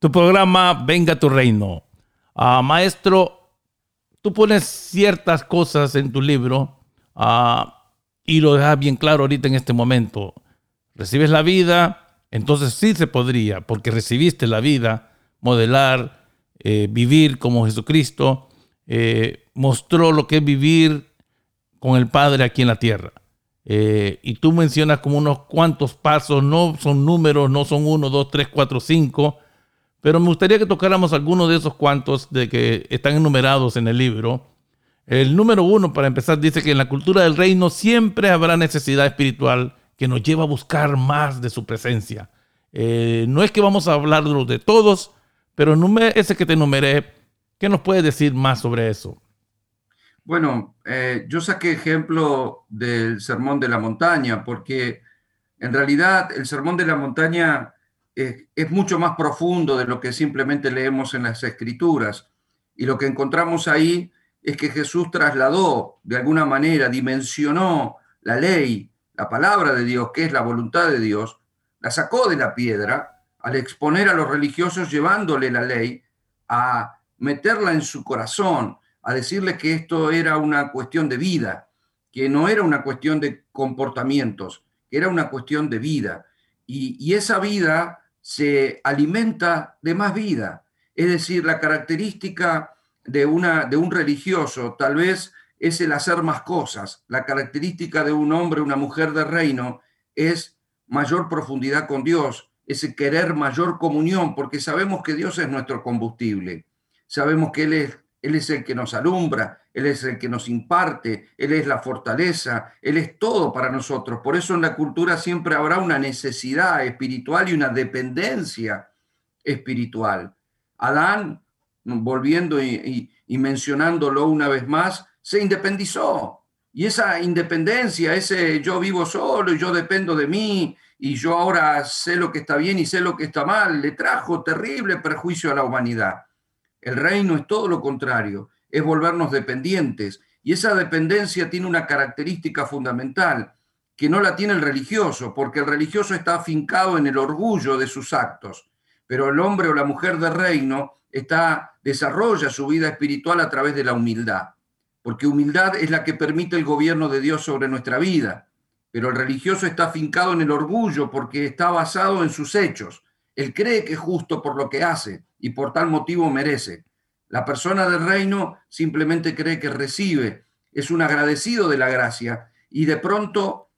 Tu programa Venga tu Reino. Ah, maestro, tú pones ciertas cosas en tu libro ah, y lo dejas bien claro ahorita en este momento. Recibes la vida, entonces sí se podría, porque recibiste la vida, modelar, eh, vivir como Jesucristo, eh, mostró lo que es vivir con el Padre aquí en la tierra. Eh, y tú mencionas como unos cuantos pasos, no son números, no son uno, dos, tres, cuatro, cinco, pero me gustaría que tocáramos algunos de esos cuantos de que están enumerados en el libro. El número uno, para empezar, dice que en la cultura del reino siempre habrá necesidad espiritual que nos lleva a buscar más de su presencia. Eh, no es que vamos a hablar de todos, pero ese que te enumeré, ¿qué nos puedes decir más sobre eso? Bueno, eh, yo saqué ejemplo del Sermón de la Montaña, porque en realidad el Sermón de la Montaña es, es, mucho más profundo de lo que simplemente leemos en las Escrituras. Y lo que encontramos ahí es que Jesús trasladó, de alguna manera, dimensionó la ley, la palabra de Dios, que es la voluntad de Dios, la sacó de la piedra al exponer a los religiosos llevándole la ley a meterla en su corazón, a decirles que esto era una cuestión de vida, que no era una cuestión de comportamientos, que era una cuestión de vida. Y, esa vida se alimenta de más vida. Es decir, la característica de, una, de un religioso tal vez es el hacer más cosas. La característica de un hombre, una mujer de reino, es mayor profundidad con Dios, ese querer mayor comunión, porque sabemos que Dios es nuestro combustible. Sabemos que Él es él es el que nos alumbra, Él es el que nos imparte, Él es la fortaleza, Él es todo para nosotros. Por eso en la cultura siempre habrá una necesidad espiritual y una dependencia espiritual. Adán, volviendo y, mencionándolo una vez más, se independizó. Y esa independencia, ese yo vivo solo y yo dependo de mí y yo ahora sé lo que está bien y sé lo que está mal, le trajo terrible perjuicio a la humanidad. El reino es todo lo contrario, es volvernos dependientes. Y esa dependencia tiene una característica fundamental, que no la tiene el religioso, porque el religioso está afincado en el orgullo de sus actos, pero el hombre o la mujer de reino está, desarrolla su vida espiritual a través de la humildad, porque humildad es la que permite el gobierno de Dios sobre nuestra vida, pero el religioso está afincado en el orgullo porque está basado en sus hechos, Él cree que es justo por lo que hace y por tal motivo merece. La persona del reino simplemente cree que recibe, es un agradecido de la gracia y de pronto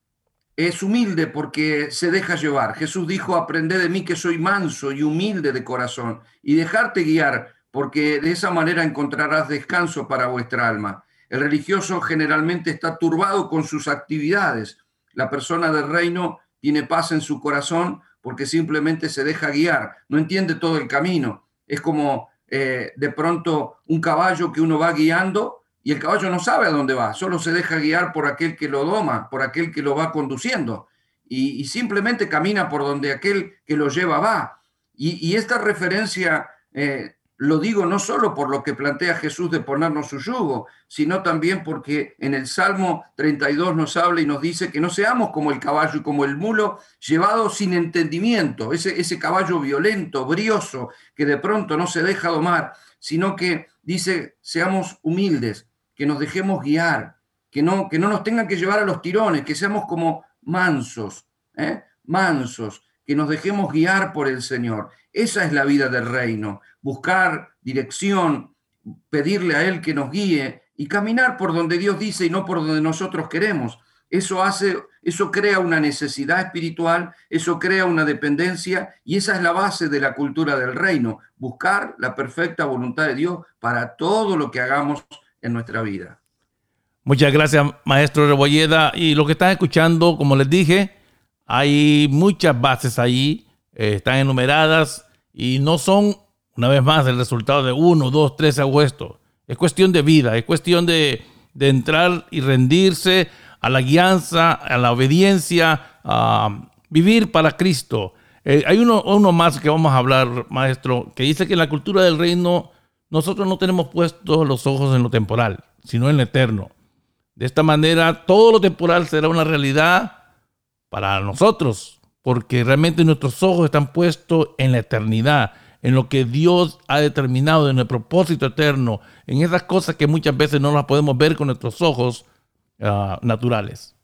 es humilde porque se deja llevar. Jesús dijo, aprende de mí que soy manso y humilde de corazón y dejarte guiar, porque de esa manera encontrarás descanso para vuestra alma. El religioso generalmente está turbado con sus actividades. La persona del reino tiene paz en su corazón porque simplemente se deja guiar, no entiende todo el camino. Es como eh, de pronto un caballo que uno va guiando y el caballo no sabe a dónde va, solo se deja guiar por aquel que lo doma, por aquel que lo va conduciendo y, simplemente camina por donde aquel que lo lleva va. Y, esta referencia eh, lo digo no solo por lo que plantea Jesús de ponernos su yugo, sino también porque en el Salmo 32 nos habla y nos dice que no seamos como el caballo y como el mulo, llevados sin entendimiento, ese, ese caballo violento, brioso, que de pronto no se deja domar, sino que dice, seamos humildes, que nos dejemos guiar, que no, que no nos tengan que llevar a los tirones, que seamos como mansos, ¿eh? mansos, que nos dejemos guiar por el Señor. Esa es la vida del reino, buscar dirección, pedirle a Él que nos guíe y caminar por donde Dios dice y no por donde nosotros queremos. Eso hace, eso crea una necesidad espiritual, eso crea una dependencia y esa es la base de la cultura del reino, buscar la perfecta voluntad de Dios para todo lo que hagamos en nuestra vida. Muchas gracias, maestro Rebolleda. Y lo que están escuchando, como les dije, hay muchas bases ahí, eh, están enumeradas y no son, una vez más, el resultado de uno, dos, tres hago esto. Es cuestión de vida, es cuestión de, entrar y rendirse a la guianza, a la obediencia, a vivir para Cristo. Eh, hay uno, uno más que vamos a hablar, maestro, que dice que en la cultura del reino nosotros no tenemos puestos los ojos en lo temporal, sino en lo eterno. De esta manera, todo lo temporal será una realidad para nosotros, porque realmente nuestros ojos están puestos en la eternidad, en lo que Dios ha determinado, en el propósito eterno, en esas cosas que muchas veces no las podemos ver con nuestros ojos ah, naturales.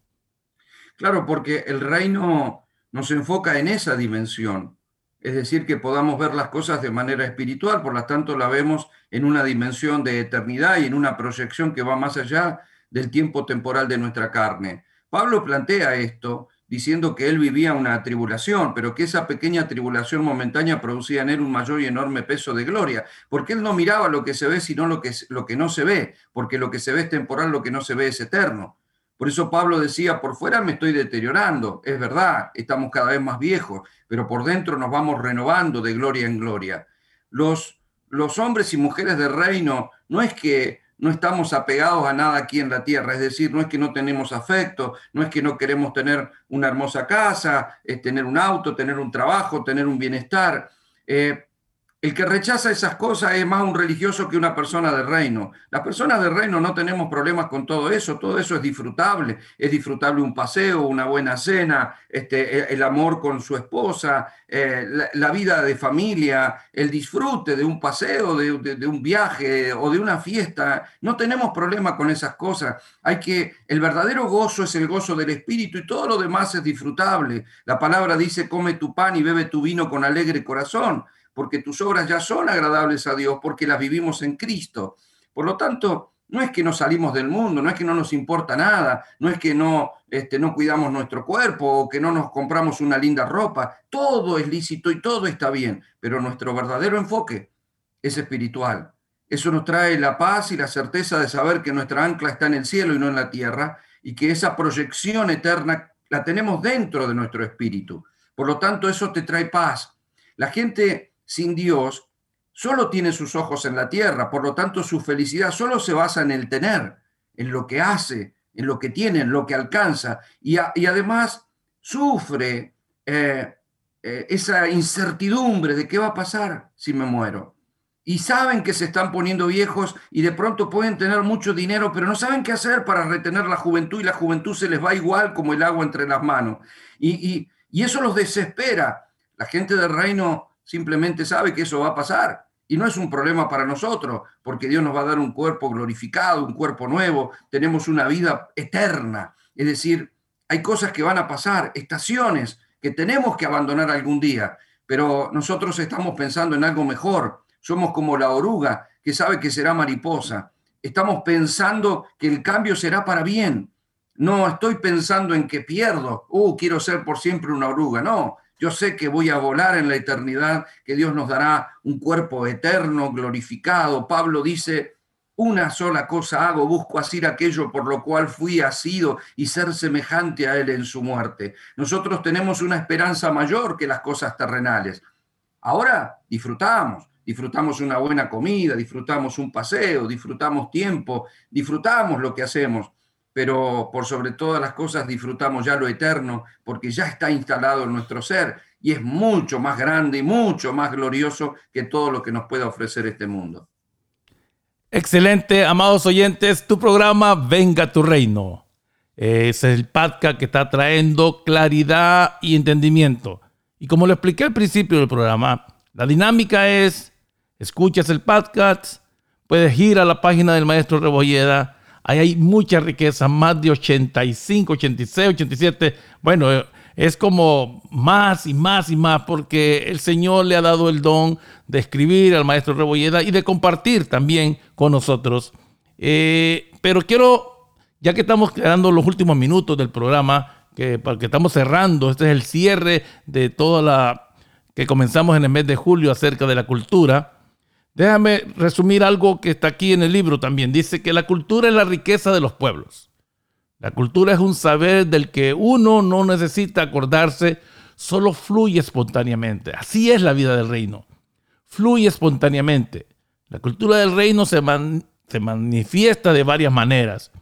Claro, porque el reino nos enfoca en esa dimensión, es decir, que podamos ver las cosas de manera espiritual, por lo tanto la vemos en una dimensión de eternidad y en una proyección que va más allá del tiempo temporal de nuestra carne. Pablo plantea esto diciendo que él vivía una tribulación, pero que esa pequeña tribulación momentánea producía en él un mayor y enorme peso de gloria, porque él no miraba lo que se ve, sino lo que, lo que no se ve, porque lo que se ve es temporal, lo que no se ve es eterno. Por eso Pablo decía, por fuera me estoy deteriorando, es verdad, estamos cada vez más viejos, pero por dentro nos vamos renovando de gloria en gloria. Los, los hombres y mujeres del reino no es que no estamos apegados a nada aquí en la tierra, es decir, no es que no tenemos afecto, no es que no queremos tener una hermosa casa, tener un auto, tener un trabajo, tener un bienestar. Eh, el que rechaza esas cosas es más un religioso que una persona del reino. Las personas del reino no tenemos problemas con todo eso, todo eso es disfrutable. Es disfrutable un paseo, una buena cena, este, el amor con su esposa, eh, la, vida de familia, el disfrute de un paseo, de, de, un viaje o de una fiesta. No tenemos problema con esas cosas. Hay que, el verdadero gozo es el gozo del espíritu y todo lo demás es disfrutable. La palabra dice, come tu pan y bebe tu vino con alegre corazón porque tus obras ya son agradables a Dios, porque las vivimos en Cristo. Por lo tanto, no es que no salimos del mundo, no es que no nos importa nada, no es que no, este, no cuidamos nuestro cuerpo o que no nos compramos una linda ropa. Todo es lícito y todo está bien, pero nuestro verdadero enfoque es espiritual. Eso nos trae la paz y la certeza de saber que nuestra ancla está en el cielo y no en la tierra y que esa proyección eterna la tenemos dentro de nuestro espíritu. Por lo tanto, eso te trae paz. La gente sin Dios solo tiene sus ojos en la tierra, por lo tanto su felicidad solo se basa en el tener, en lo que hace, en lo que tiene, en lo que alcanza, y, además sufre eh, eh, esa incertidumbre de qué va a pasar si me muero. Y saben que se están poniendo viejos y de pronto pueden tener mucho dinero, pero no saben qué hacer para retener la juventud y la juventud se les va igual como el agua entre las manos. Y, y eso los desespera. La gente del reino simplemente sabe que eso va a pasar. Y no es un problema para nosotros, porque Dios nos va a dar un cuerpo glorificado, un cuerpo nuevo, tenemos una vida eterna. Es decir, hay cosas que van a pasar, estaciones que tenemos que abandonar algún día, pero nosotros estamos pensando en algo mejor. Somos como la oruga que sabe que será mariposa. Estamos pensando que el cambio será para bien. No estoy pensando en que pierdo, uh, quiero ser por siempre una oruga. No, yo sé que voy a volar en la eternidad, que Dios nos dará un cuerpo eterno, glorificado. Pablo dice, una sola cosa hago, busco hacer aquello por lo cual fui asido y ser semejante a Él en su muerte. Nosotros tenemos una esperanza mayor que las cosas terrenales. Ahora disfrutamos, disfrutamos una buena comida, disfrutamos un paseo, disfrutamos tiempo, disfrutamos lo que hacemos, pero por sobre todas las cosas disfrutamos ya lo eterno, porque ya está instalado en nuestro ser y es mucho más grande y mucho más glorioso que todo lo que nos pueda ofrecer este mundo. Excelente, amados oyentes, tu programa Venga tu Reino. Es el podcast que está trayendo claridad y entendimiento. Y como lo expliqué al principio del programa, la dinámica es, escuchas el podcast, puedes ir a la página del maestro Rebolleda, ahí hay mucha riqueza, más de 85, 86, 87, bueno, es como más y más y más porque el Señor le ha dado el don de escribir al maestro Rebolleda y de compartir también con nosotros. Eh, pero quiero, ya que estamos quedando los últimos minutos del programa, que, porque estamos cerrando, este es el cierre de toda la que comenzamos en el mes de julio acerca de la cultura. Déjame resumir algo que está aquí en el libro también. Dice que la cultura es la riqueza de los pueblos. La cultura es un saber del que uno no necesita acordarse, solo fluye espontáneamente. Así es la vida del reino. Fluye espontáneamente. La cultura del reino se, se manifiesta de varias maneras.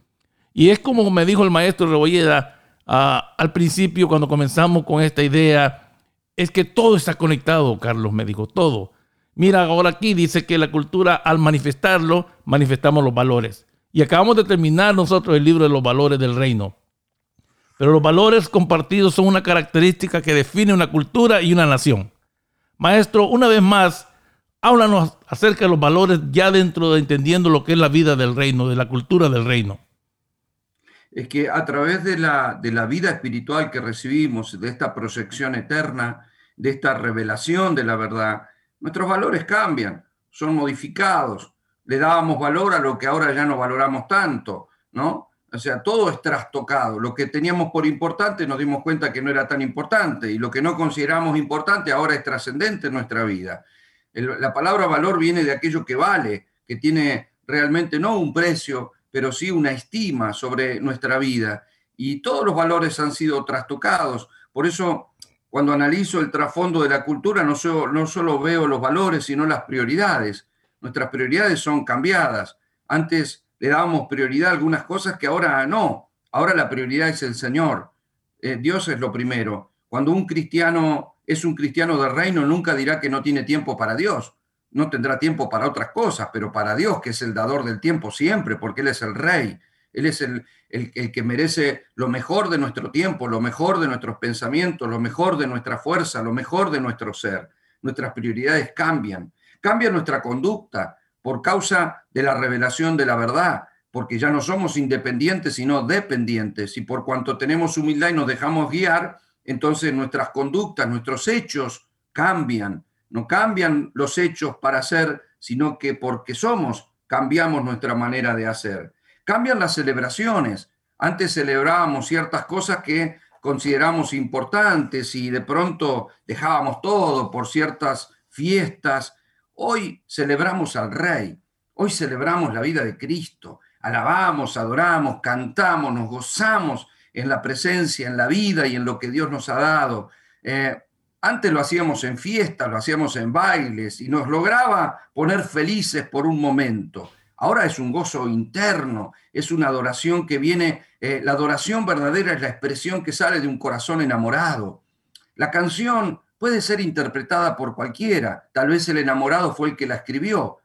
Y es como me dijo el maestro Rebolleda ah, al principio cuando comenzamos con esta idea, es que todo está conectado, Carlos me dijo, todo. Mira, ahora aquí dice que la cultura al manifestarlo, manifestamos los valores. Y acabamos de terminar nosotros el libro de los valores del reino. Pero los valores compartidos son una característica que define una cultura y una nación. Maestro, una vez más, háblanos acerca de los valores ya dentro de entendiendo lo que es la vida del reino, de la cultura del reino. Es que a través de la, de la vida espiritual que recibimos, de esta proyección eterna, de esta revelación de la verdad, nuestros valores cambian, son modificados, le dábamos valor a lo que ahora ya no valoramos tanto, ¿no? O sea, todo es trastocado. Lo que teníamos por importante nos dimos cuenta que no era tan importante y lo que no consideramos importante ahora es trascendente en nuestra vida. la palabra valor viene de aquello que vale, que tiene realmente no un precio, pero sí una estima sobre nuestra vida. Y todos los valores han sido trastocados. Por eso, cuando analizo el trasfondo de la cultura, no solo veo los valores, sino las prioridades nuestras prioridades son cambiadas. Antes le dábamos prioridad a algunas cosas que ahora no. Ahora la prioridad es el Señor. Eh, Dios es lo primero. Cuando un cristiano es un cristiano del reino, nunca dirá que no tiene tiempo para Dios. No tendrá tiempo para otras cosas, pero para Dios, que es el dador del tiempo siempre, porque Él es el rey. Él es el, el, que merece lo mejor de nuestro tiempo, lo mejor de nuestros pensamientos, lo mejor de nuestra fuerza, lo mejor de nuestro ser. Nuestras prioridades cambian. Cambia nuestra conducta por causa de la revelación de la verdad, porque ya no somos independientes, sino dependientes. Y por cuanto tenemos humildad y nos dejamos guiar, entonces nuestras conductas, nuestros hechos cambian. No cambian los hechos para ser, sino que porque somos, cambiamos nuestra manera de hacer. Cambian las celebraciones. Antes celebrábamos ciertas cosas que consideramos importantes y de pronto dejábamos todo por ciertas fiestas Hoy celebramos al Rey, hoy celebramos la vida de Cristo, alabamos, adoramos, cantamos, nos gozamos en la presencia, en la vida y en lo que Dios nos ha dado. Eh, antes lo hacíamos en fiestas, lo hacíamos en bailes y nos lograba poner felices por un momento. Ahora es un gozo interno, es una adoración que viene, eh, la adoración verdadera es la expresión que sale de un corazón enamorado. La canción puede ser interpretada por cualquiera. Tal vez el enamorado fue el que la escribió.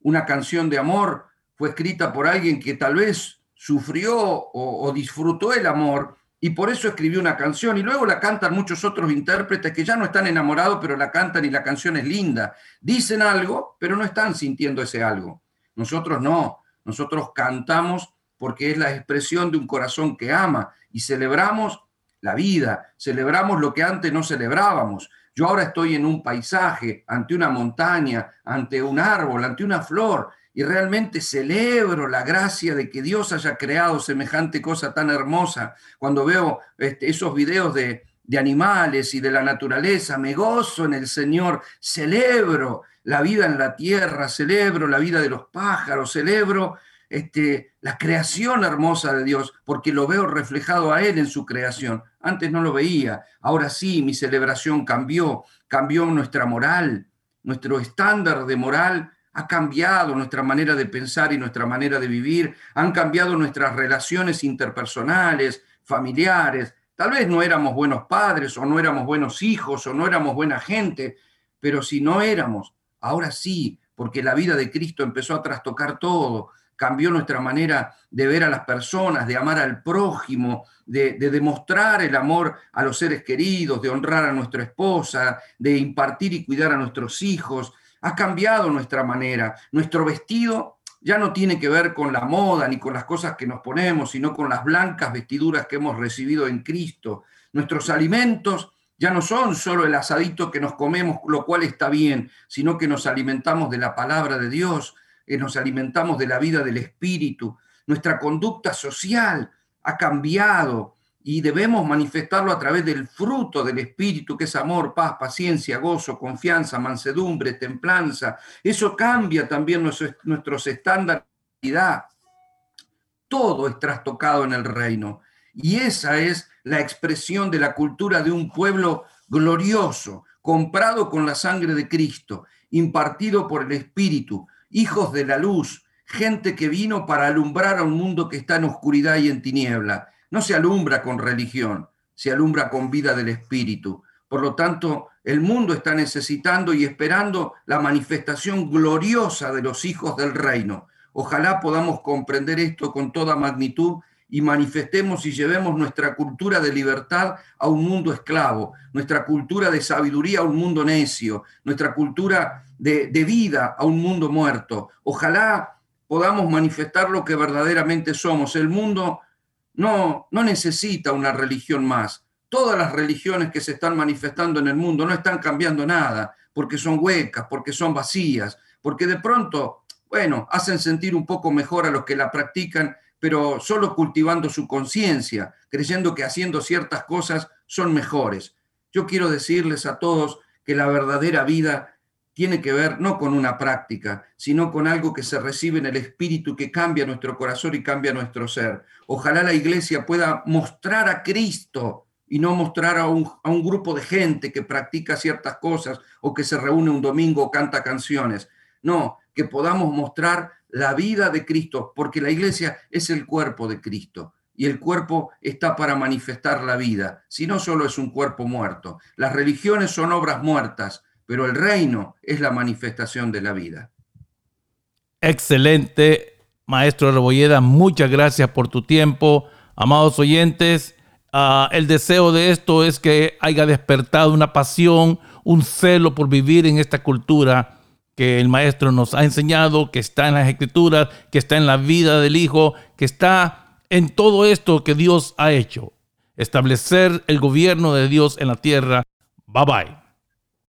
Una canción de amor fue escrita por alguien que tal vez sufrió o, disfrutó el amor y por eso escribió una canción y luego la cantan muchos otros intérpretes que ya no están enamorados, pero la cantan y la canción es linda. Dicen algo, pero no están sintiendo ese algo. Nosotros no, nosotros cantamos porque es la expresión de un corazón que ama y celebramos la vida, celebramos lo que antes no celebrábamos, Yo ahora estoy en un paisaje, ante una montaña, ante un árbol, ante una flor, y realmente celebro la gracia de que Dios haya creado semejante cosa tan hermosa. Cuando veo este, esos videos de, de animales y de la naturaleza, me gozo en el Señor, celebro la vida en la tierra, celebro la vida de los pájaros, celebro este, la creación hermosa de Dios, porque lo veo reflejado a Él en su creación. Antes no lo veía, ahora sí, mi celebración cambió, cambió nuestra moral, nuestro estándar de moral ha cambiado, nuestra manera de pensar y nuestra manera de vivir, han cambiado nuestras relaciones interpersonales, familiares. Tal vez no éramos buenos padres o no éramos buenos hijos o no éramos buena gente, pero si no éramos, ahora sí, porque la vida de Cristo empezó a trastocar todo, cambió nuestra manera de ver a las personas, de amar al prójimo, de, demostrar el amor a los seres queridos, de honrar a nuestra esposa, de impartir y cuidar a nuestros hijos. Ha cambiado nuestra manera. Nuestro vestido ya no tiene que ver con la moda ni con las cosas que nos ponemos, sino con las blancas vestiduras que hemos recibido en Cristo. Nuestros alimentos ya no son solo el asadito que nos comemos, lo cual está bien, sino que nos alimentamos de la palabra de Dios, que nos alimentamos de la vida del Espíritu. Nuestra conducta social ha cambiado y debemos manifestarlo a través del fruto del Espíritu, que es amor, paz, paciencia, gozo, confianza, mansedumbre, templanza. Eso cambia también nuestros estándares. Todo es trastocado en el reino. Y esa es la expresión de la cultura de un pueblo glorioso, comprado con la sangre de Cristo, impartido por el Espíritu, hijos de la luz, gente que vino para alumbrar a un mundo que está en oscuridad y en tiniebla. No se alumbra con religión, se alumbra con vida del Espíritu. Por lo tanto, el mundo está necesitando y esperando la manifestación gloriosa de los hijos del reino. Ojalá podamos comprender esto con toda magnitud y manifestemos y llevemos nuestra cultura de libertad a un mundo esclavo, nuestra cultura de sabiduría a un mundo necio, nuestra cultura de, vida a un mundo muerto. Ojalá podamos manifestar lo que verdaderamente somos. El mundo no, no necesita una religión más. Todas las religiones que se están manifestando en el mundo no están cambiando nada, porque son huecas, porque son vacías, porque de pronto, bueno, hacen sentir un poco mejor a los que la practican pero solo cultivando su conciencia, creyendo que haciendo ciertas cosas son mejores. Yo quiero decirles a todos que la verdadera vida tiene que ver no con una práctica, sino con algo que se recibe en el espíritu que cambia nuestro corazón y cambia nuestro ser. Ojalá la iglesia pueda mostrar a Cristo y no mostrar a un, a un grupo de gente que practica ciertas cosas o que se reúne un domingo o canta canciones. No, que podamos mostrar la vida de Cristo, porque la iglesia es el cuerpo de Cristo y el cuerpo está para manifestar la vida, si no solo es un cuerpo muerto. Las religiones son obras muertas, pero el reino es la manifestación de la vida. Excelente, maestro Rebolleda, muchas gracias por tu tiempo. Amados oyentes, ah, el deseo de esto es que haya despertado una pasión, un celo por vivir en esta cultura que el Maestro nos ha enseñado, que está en las Escrituras, que está en la vida del Hijo, que está en todo esto que Dios ha hecho. Establecer el gobierno de Dios en la tierra. Bye bye.